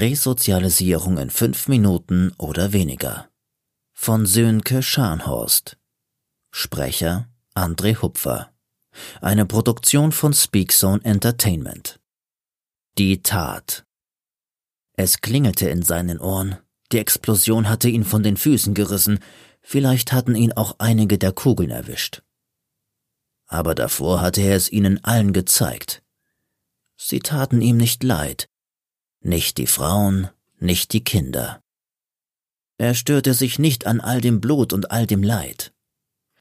Resozialisierung in fünf Minuten oder weniger. Von Sönke Scharnhorst. Sprecher André Hupfer. Eine Produktion von Speakzone Entertainment. Die Tat. Es klingelte in seinen Ohren. Die Explosion hatte ihn von den Füßen gerissen. Vielleicht hatten ihn auch einige der Kugeln erwischt. Aber davor hatte er es ihnen allen gezeigt. Sie taten ihm nicht leid. Nicht die Frauen, nicht die Kinder. Er störte sich nicht an all dem Blut und all dem Leid.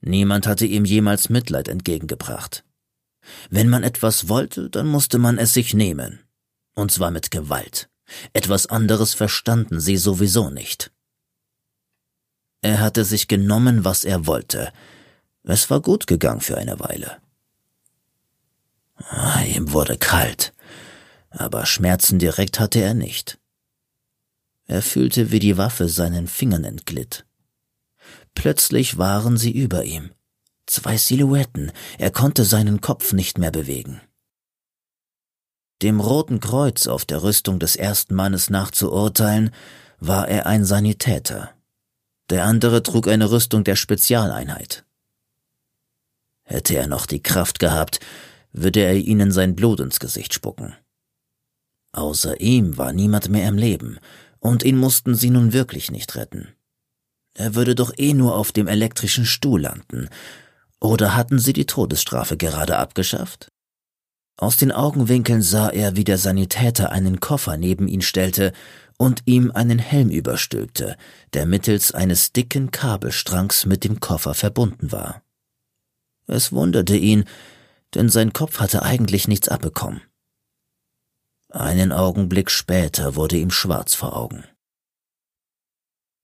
Niemand hatte ihm jemals Mitleid entgegengebracht. Wenn man etwas wollte, dann musste man es sich nehmen. Und zwar mit Gewalt. Etwas anderes verstanden sie sowieso nicht. Er hatte sich genommen, was er wollte. Es war gut gegangen für eine Weile. Ah, ihm wurde kalt, aber Schmerzen direkt hatte er nicht. Er fühlte, wie die Waffe seinen Fingern entglitt. Plötzlich waren sie über ihm. Zwei Silhouetten, er konnte seinen Kopf nicht mehr bewegen. Dem Roten Kreuz auf der Rüstung des ersten Mannes nachzuurteilen, war er ein Sanitäter. Der andere trug eine Rüstung der Spezialeinheit. Hätte er noch die Kraft gehabt, würde er ihnen sein Blut ins Gesicht spucken. Außer ihm war niemand mehr im Leben, und ihn mussten sie nun wirklich nicht retten. Er würde doch eh nur auf dem elektrischen Stuhl landen. Oder hatten sie die Todesstrafe gerade abgeschafft? Aus den Augenwinkeln sah er, wie der Sanitäter einen Koffer neben ihn stellte und ihm einen Helm überstülpte, der mittels eines dicken Kabelstrangs mit dem Koffer verbunden war. Es wunderte ihn, denn sein Kopf hatte eigentlich nichts abbekommen. Einen Augenblick später wurde ihm schwarz vor Augen.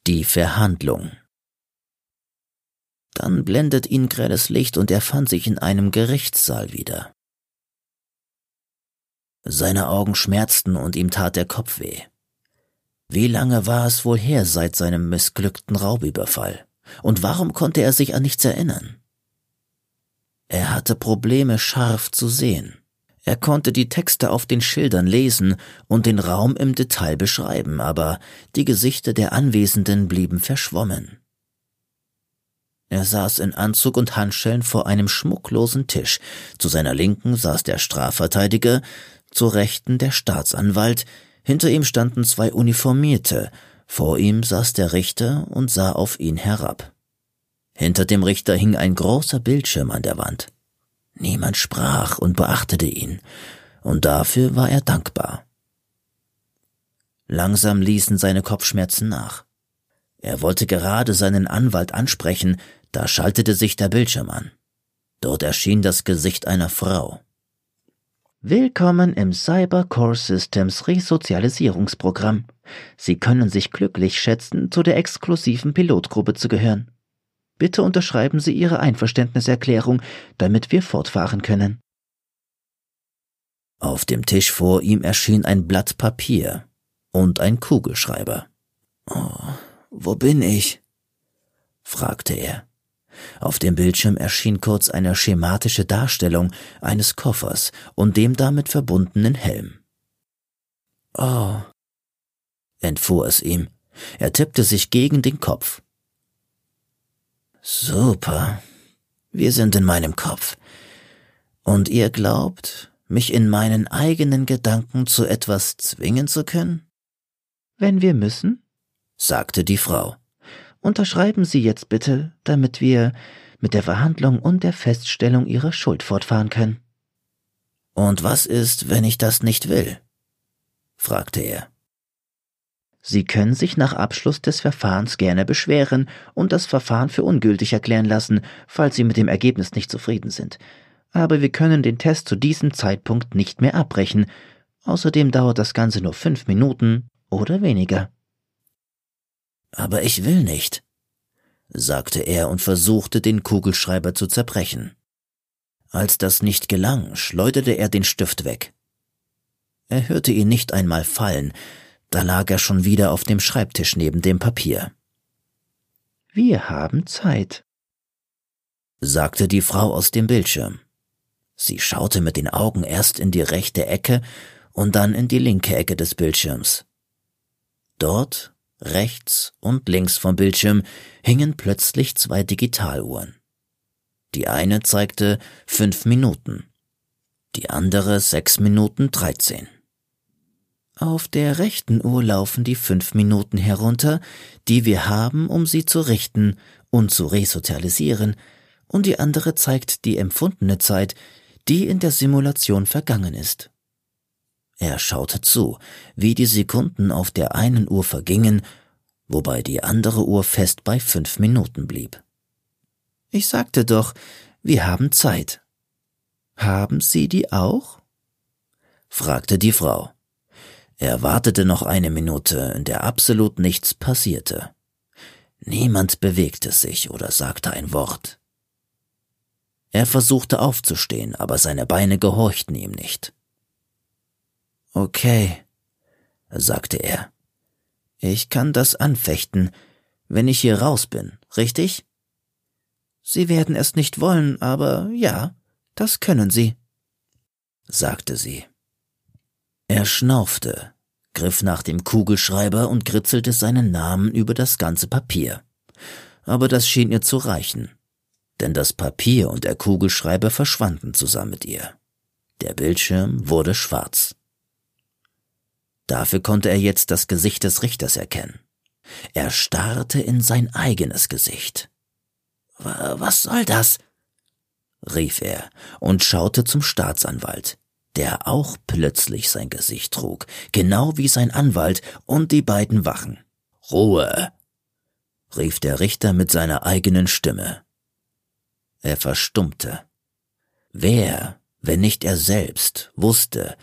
Die Verhandlung. Dann blendet ihn grelles Licht und er fand sich in einem Gerichtssaal wieder. Seine Augen schmerzten und ihm tat der Kopf weh. Wie lange war es wohl her seit seinem missglückten Raubüberfall? Und warum konnte er sich an nichts erinnern? Er hatte Probleme scharf zu sehen. Er konnte die Texte auf den Schildern lesen und den Raum im Detail beschreiben, aber die Gesichter der Anwesenden blieben verschwommen. Er saß in Anzug und Handschellen vor einem schmucklosen Tisch. Zu seiner Linken saß der Strafverteidiger, zur Rechten der Staatsanwalt, hinter ihm standen zwei Uniformierte, vor ihm saß der Richter und sah auf ihn herab. Hinter dem Richter hing ein großer Bildschirm an der Wand. Niemand sprach und beachtete ihn, und dafür war er dankbar. Langsam ließen seine Kopfschmerzen nach. Er wollte gerade seinen Anwalt ansprechen, da schaltete sich der Bildschirm an. Dort erschien das Gesicht einer Frau. Willkommen im Cyber Core Systems Resozialisierungsprogramm. Sie können sich glücklich schätzen, zu der exklusiven Pilotgruppe zu gehören. Bitte unterschreiben Sie Ihre Einverständniserklärung, damit wir fortfahren können. Auf dem Tisch vor ihm erschien ein Blatt Papier und ein Kugelschreiber. Oh, wo bin ich? fragte er. Auf dem Bildschirm erschien kurz eine schematische Darstellung eines Koffers und dem damit verbundenen Helm. Oh, entfuhr es ihm. Er tippte sich gegen den Kopf. Super. Wir sind in meinem Kopf. Und ihr glaubt, mich in meinen eigenen Gedanken zu etwas zwingen zu können? Wenn wir müssen, sagte die Frau. Unterschreiben Sie jetzt bitte, damit wir mit der Verhandlung und der Feststellung Ihrer Schuld fortfahren können. Und was ist, wenn ich das nicht will? fragte er. Sie können sich nach Abschluss des Verfahrens gerne beschweren und das Verfahren für ungültig erklären lassen, falls Sie mit dem Ergebnis nicht zufrieden sind. Aber wir können den Test zu diesem Zeitpunkt nicht mehr abbrechen. Außerdem dauert das Ganze nur fünf Minuten oder weniger. Aber ich will nicht, sagte er und versuchte, den Kugelschreiber zu zerbrechen. Als das nicht gelang, schleuderte er den Stift weg. Er hörte ihn nicht einmal fallen, da lag er schon wieder auf dem Schreibtisch neben dem Papier. Wir haben Zeit, sagte die Frau aus dem Bildschirm. Sie schaute mit den Augen erst in die rechte Ecke und dann in die linke Ecke des Bildschirms. Dort, rechts und links vom Bildschirm, hingen plötzlich zwei Digitaluhren. Die eine zeigte fünf Minuten, die andere sechs Minuten dreizehn. Auf der rechten Uhr laufen die fünf Minuten herunter, die wir haben, um sie zu richten und zu resozialisieren, und die andere zeigt die empfundene Zeit, die in der Simulation vergangen ist. Er schaute zu, wie die Sekunden auf der einen Uhr vergingen, wobei die andere Uhr fest bei fünf Minuten blieb. Ich sagte doch, wir haben Zeit. Haben Sie die auch? fragte die Frau. Er wartete noch eine Minute, in der absolut nichts passierte. Niemand bewegte sich oder sagte ein Wort. Er versuchte aufzustehen, aber seine Beine gehorchten ihm nicht. Okay, sagte er. Ich kann das anfechten, wenn ich hier raus bin, richtig? Sie werden es nicht wollen, aber ja, das können Sie, sagte sie. Er schnaufte, griff nach dem Kugelschreiber und kritzelte seinen Namen über das ganze Papier. Aber das schien ihr zu reichen denn das Papier und der Kugelschreiber verschwanden zusammen mit ihr. Der Bildschirm wurde schwarz. Dafür konnte er jetzt das Gesicht des Richters erkennen. Er starrte in sein eigenes Gesicht. Was soll das? rief er und schaute zum Staatsanwalt, der auch plötzlich sein Gesicht trug, genau wie sein Anwalt und die beiden Wachen. Ruhe! rief der Richter mit seiner eigenen Stimme. Er verstummte. Wer, wenn nicht er selbst, wusste,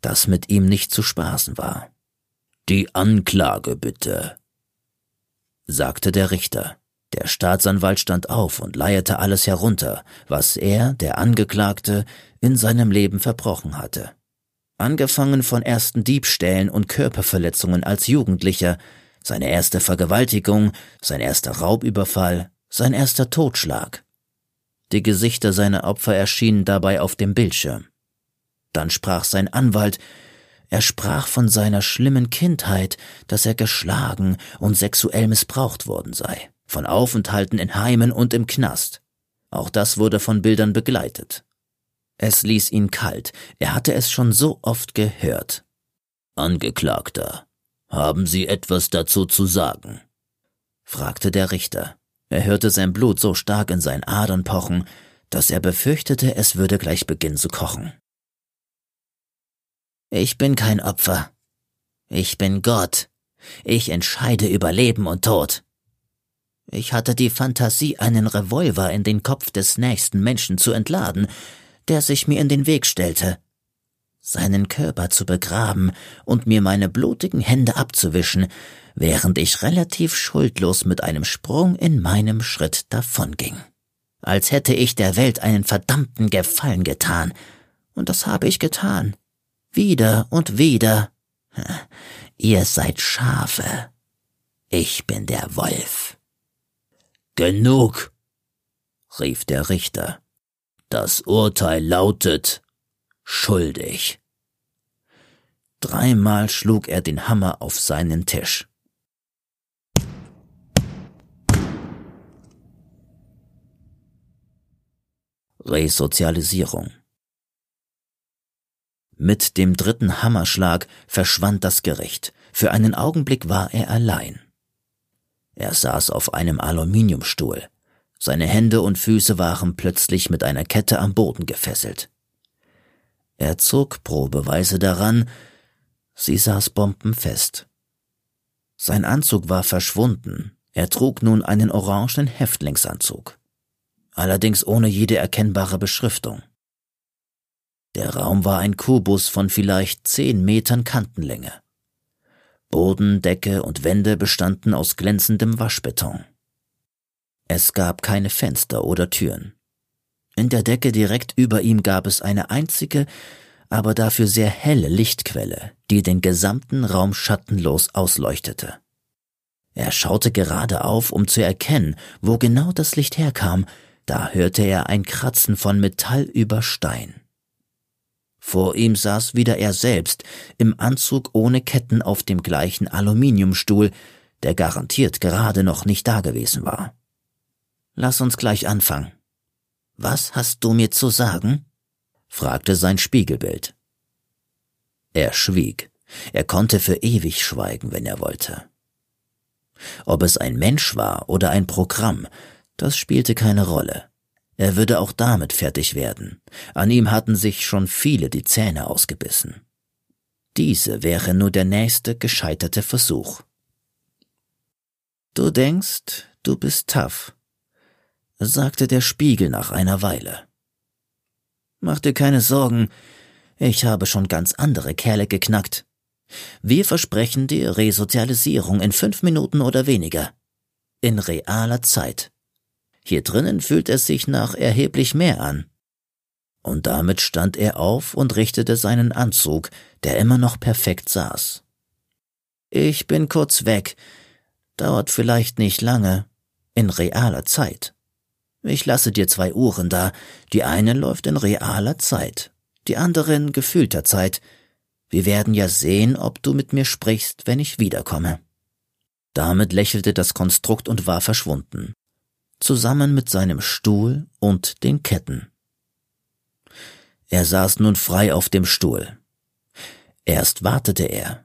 dass mit ihm nicht zu spaßen war? Die Anklage bitte, sagte der Richter. Der Staatsanwalt stand auf und leierte alles herunter, was er, der Angeklagte, in seinem Leben verbrochen hatte. Angefangen von ersten Diebstählen und Körperverletzungen als Jugendlicher, seine erste Vergewaltigung, sein erster Raubüberfall, sein erster Totschlag, die Gesichter seiner Opfer erschienen dabei auf dem Bildschirm. Dann sprach sein Anwalt, er sprach von seiner schlimmen Kindheit, dass er geschlagen und sexuell missbraucht worden sei, von Aufenthalten in Heimen und im Knast. Auch das wurde von Bildern begleitet. Es ließ ihn kalt, er hatte es schon so oft gehört. Angeklagter, haben Sie etwas dazu zu sagen? fragte der Richter. Er hörte sein Blut so stark in seinen Adern pochen, dass er befürchtete, es würde gleich beginnen zu kochen. Ich bin kein Opfer. Ich bin Gott. Ich entscheide über Leben und Tod. Ich hatte die Fantasie, einen Revolver in den Kopf des nächsten Menschen zu entladen, der sich mir in den Weg stellte, seinen Körper zu begraben und mir meine blutigen Hände abzuwischen, während ich relativ schuldlos mit einem Sprung in meinem Schritt davonging. Als hätte ich der Welt einen verdammten Gefallen getan. Und das habe ich getan. Wieder und wieder. Ihr seid Schafe. Ich bin der Wolf. Genug, rief der Richter. Das Urteil lautet schuldig. Dreimal schlug er den Hammer auf seinen Tisch. Resozialisierung. Mit dem dritten Hammerschlag verschwand das Gericht. Für einen Augenblick war er allein. Er saß auf einem Aluminiumstuhl. Seine Hände und Füße waren plötzlich mit einer Kette am Boden gefesselt. Er zog Probeweise daran, sie saß bombenfest. Sein Anzug war verschwunden, er trug nun einen orangenen Häftlingsanzug allerdings ohne jede erkennbare Beschriftung. Der Raum war ein Kubus von vielleicht zehn Metern Kantenlänge. Boden, Decke und Wände bestanden aus glänzendem Waschbeton. Es gab keine Fenster oder Türen. In der Decke direkt über ihm gab es eine einzige, aber dafür sehr helle Lichtquelle, die den gesamten Raum schattenlos ausleuchtete. Er schaute gerade auf, um zu erkennen, wo genau das Licht herkam, da hörte er ein Kratzen von Metall über Stein. Vor ihm saß wieder er selbst, im Anzug ohne Ketten auf dem gleichen Aluminiumstuhl, der garantiert gerade noch nicht dagewesen war. Lass uns gleich anfangen. Was hast du mir zu sagen? fragte sein Spiegelbild. Er schwieg. Er konnte für ewig schweigen, wenn er wollte. Ob es ein Mensch war oder ein Programm, das spielte keine Rolle. Er würde auch damit fertig werden. An ihm hatten sich schon viele die Zähne ausgebissen. Diese wäre nur der nächste gescheiterte Versuch. Du denkst, du bist tough, sagte der Spiegel nach einer Weile. Mach dir keine Sorgen, ich habe schon ganz andere Kerle geknackt. Wir versprechen dir Resozialisierung in fünf Minuten oder weniger. In realer Zeit. Hier drinnen fühlt es sich nach erheblich mehr an. Und damit stand er auf und richtete seinen Anzug, der immer noch perfekt saß. Ich bin kurz weg. Dauert vielleicht nicht lange. In realer Zeit. Ich lasse dir zwei Uhren da. Die eine läuft in realer Zeit, die andere in gefühlter Zeit. Wir werden ja sehen, ob du mit mir sprichst, wenn ich wiederkomme. Damit lächelte das Konstrukt und war verschwunden, zusammen mit seinem Stuhl und den Ketten. Er saß nun frei auf dem Stuhl. Erst wartete er.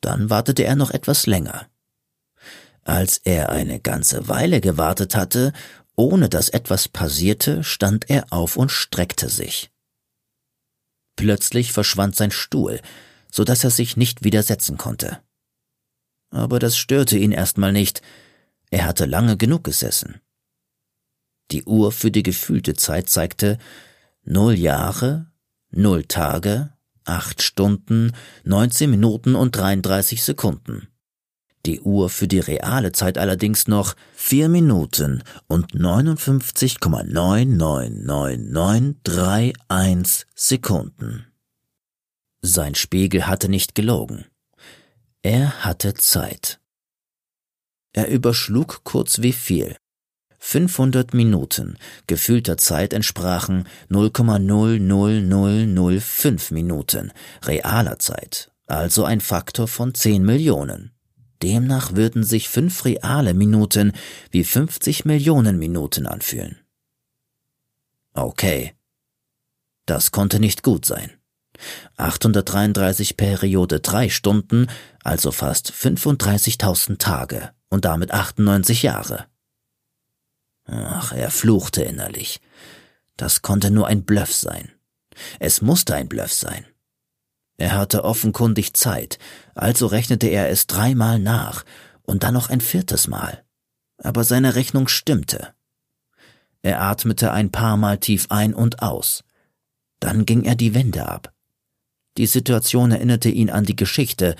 Dann wartete er noch etwas länger. Als er eine ganze Weile gewartet hatte, ohne dass etwas passierte, stand er auf und streckte sich. Plötzlich verschwand sein Stuhl, so dass er sich nicht widersetzen konnte. Aber das störte ihn erstmal nicht, er hatte lange genug gesessen. Die Uhr für die gefühlte Zeit zeigte null Jahre, null Tage, acht Stunden, neunzehn Minuten und 33 Sekunden die Uhr für die reale Zeit allerdings noch vier Minuten und 59,999931 Sekunden. Sein Spiegel hatte nicht gelogen. Er hatte Zeit. Er überschlug kurz wie viel. 500 Minuten gefühlter Zeit entsprachen 0,00005 Minuten realer Zeit, also ein Faktor von 10 Millionen. Demnach würden sich fünf reale Minuten wie 50 Millionen Minuten anfühlen. Okay. Das konnte nicht gut sein. 833 Periode drei Stunden, also fast 35.000 Tage und damit 98 Jahre. Ach, er fluchte innerlich. Das konnte nur ein Bluff sein. Es musste ein Bluff sein. Er hatte offenkundig Zeit, also rechnete er es dreimal nach und dann noch ein viertes Mal. Aber seine Rechnung stimmte. Er atmete ein paar Mal tief ein und aus. Dann ging er die Wände ab. Die Situation erinnerte ihn an die Geschichte,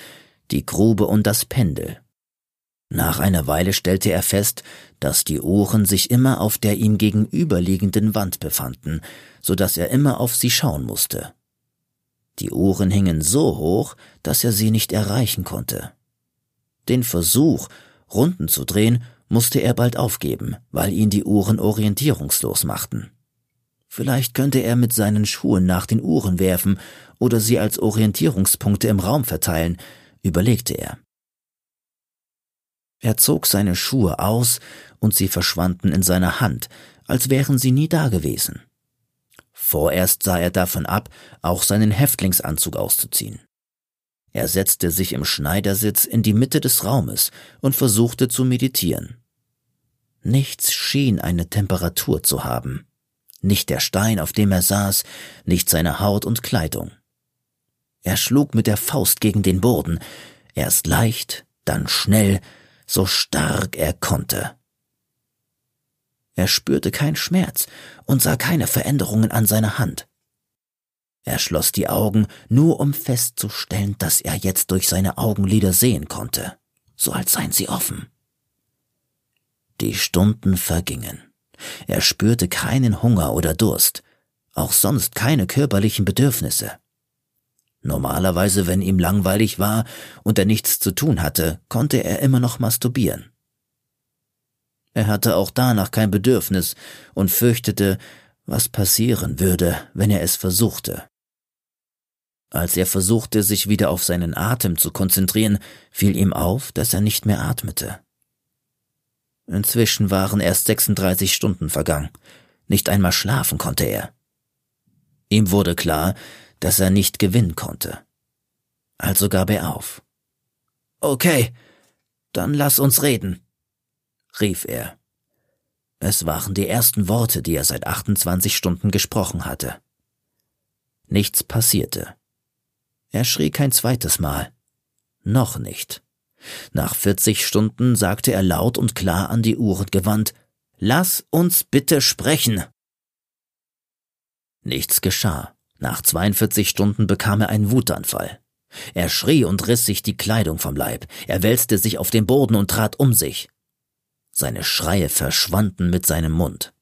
die Grube und das Pendel. Nach einer Weile stellte er fest, dass die Uhren sich immer auf der ihm gegenüberliegenden Wand befanden, so dass er immer auf sie schauen musste. Die Uhren hingen so hoch, dass er sie nicht erreichen konnte. Den Versuch, Runden zu drehen, musste er bald aufgeben, weil ihn die Uhren orientierungslos machten. Vielleicht könnte er mit seinen Schuhen nach den Uhren werfen oder sie als Orientierungspunkte im Raum verteilen, überlegte er. Er zog seine Schuhe aus und sie verschwanden in seiner Hand, als wären sie nie dagewesen. Vorerst sah er davon ab, auch seinen Häftlingsanzug auszuziehen. Er setzte sich im Schneidersitz in die Mitte des Raumes und versuchte zu meditieren. Nichts schien eine Temperatur zu haben. Nicht der Stein, auf dem er saß, nicht seine Haut und Kleidung. Er schlug mit der Faust gegen den Boden, erst leicht, dann schnell, so stark er konnte. Er spürte keinen Schmerz und sah keine Veränderungen an seiner Hand. Er schloss die Augen, nur um festzustellen, dass er jetzt durch seine Augenlider sehen konnte, so als seien sie offen. Die Stunden vergingen. Er spürte keinen Hunger oder Durst, auch sonst keine körperlichen Bedürfnisse. Normalerweise, wenn ihm langweilig war und er nichts zu tun hatte, konnte er immer noch masturbieren. Er hatte auch danach kein Bedürfnis und fürchtete, was passieren würde, wenn er es versuchte. Als er versuchte, sich wieder auf seinen Atem zu konzentrieren, fiel ihm auf, dass er nicht mehr atmete. Inzwischen waren erst 36 Stunden vergangen. Nicht einmal schlafen konnte er. Ihm wurde klar, dass er nicht gewinnen konnte. Also gab er auf. Okay, dann lass uns reden, rief er. Es waren die ersten Worte, die er seit 28 Stunden gesprochen hatte. Nichts passierte. Er schrie kein zweites Mal. Noch nicht. Nach 40 Stunden sagte er laut und klar an die Uhren gewandt, Lass uns bitte sprechen. Nichts geschah. Nach 42 Stunden bekam er einen Wutanfall. Er schrie und riss sich die Kleidung vom Leib. Er wälzte sich auf den Boden und trat um sich. Seine Schreie verschwanden mit seinem Mund.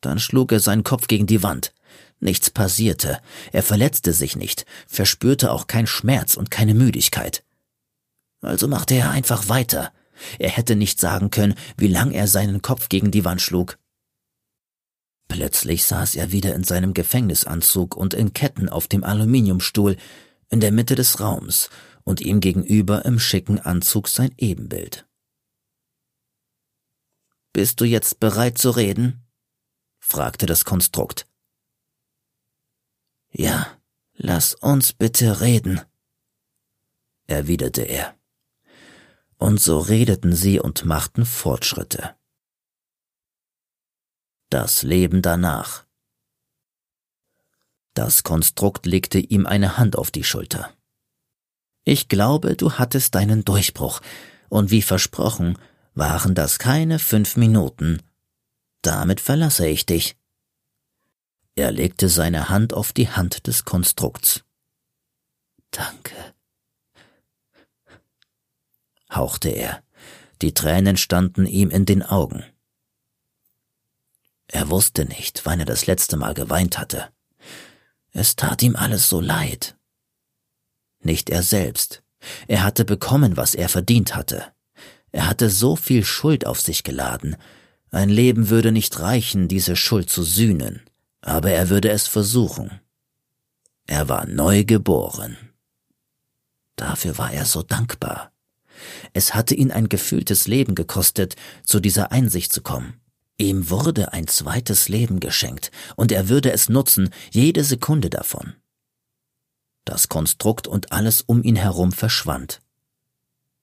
Dann schlug er seinen Kopf gegen die Wand. Nichts passierte. Er verletzte sich nicht, verspürte auch keinen Schmerz und keine Müdigkeit. Also machte er einfach weiter. Er hätte nicht sagen können, wie lang er seinen Kopf gegen die Wand schlug. Plötzlich saß er wieder in seinem Gefängnisanzug und in Ketten auf dem Aluminiumstuhl in der Mitte des Raums und ihm gegenüber im schicken Anzug sein Ebenbild. Bist du jetzt bereit zu reden? fragte das Konstrukt. Ja, lass uns bitte reden, erwiderte er. Und so redeten sie und machten Fortschritte. Das Leben danach. Das Konstrukt legte ihm eine Hand auf die Schulter. Ich glaube, du hattest deinen Durchbruch, und wie versprochen, waren das keine fünf Minuten. Damit verlasse ich dich. Er legte seine Hand auf die Hand des Konstrukts. Danke, hauchte er. Die Tränen standen ihm in den Augen. Er wusste nicht, wann er das letzte Mal geweint hatte. Es tat ihm alles so leid. Nicht er selbst. Er hatte bekommen, was er verdient hatte. Er hatte so viel Schuld auf sich geladen. Ein Leben würde nicht reichen, diese Schuld zu sühnen, aber er würde es versuchen. Er war neu geboren. Dafür war er so dankbar. Es hatte ihn ein gefühltes Leben gekostet, zu dieser Einsicht zu kommen. Ihm wurde ein zweites Leben geschenkt, und er würde es nutzen, jede Sekunde davon. Das Konstrukt und alles um ihn herum verschwand.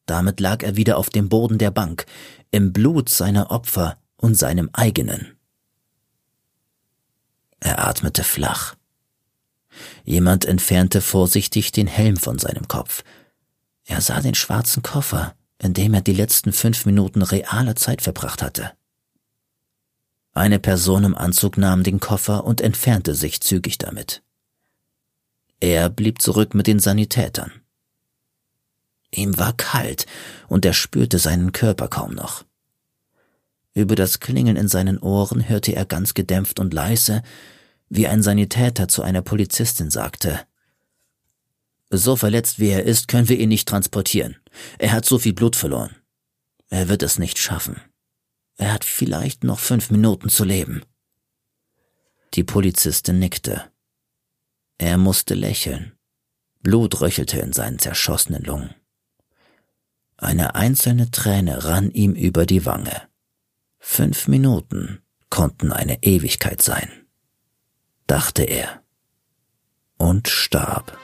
Damit lag er wieder auf dem Boden der Bank, im Blut seiner Opfer und seinem eigenen. Er atmete flach. Jemand entfernte vorsichtig den Helm von seinem Kopf. Er sah den schwarzen Koffer, in dem er die letzten fünf Minuten realer Zeit verbracht hatte. Eine Person im Anzug nahm den Koffer und entfernte sich zügig damit. Er blieb zurück mit den Sanitätern. Ihm war kalt und er spürte seinen Körper kaum noch. Über das Klingeln in seinen Ohren hörte er ganz gedämpft und leise, wie ein Sanitäter zu einer Polizistin sagte. So verletzt wie er ist, können wir ihn nicht transportieren. Er hat so viel Blut verloren. Er wird es nicht schaffen. Er hat vielleicht noch fünf Minuten zu leben. Die Polizistin nickte. Er musste lächeln. Blut röchelte in seinen zerschossenen Lungen. Eine einzelne Träne rann ihm über die Wange. Fünf Minuten konnten eine Ewigkeit sein, dachte er und starb.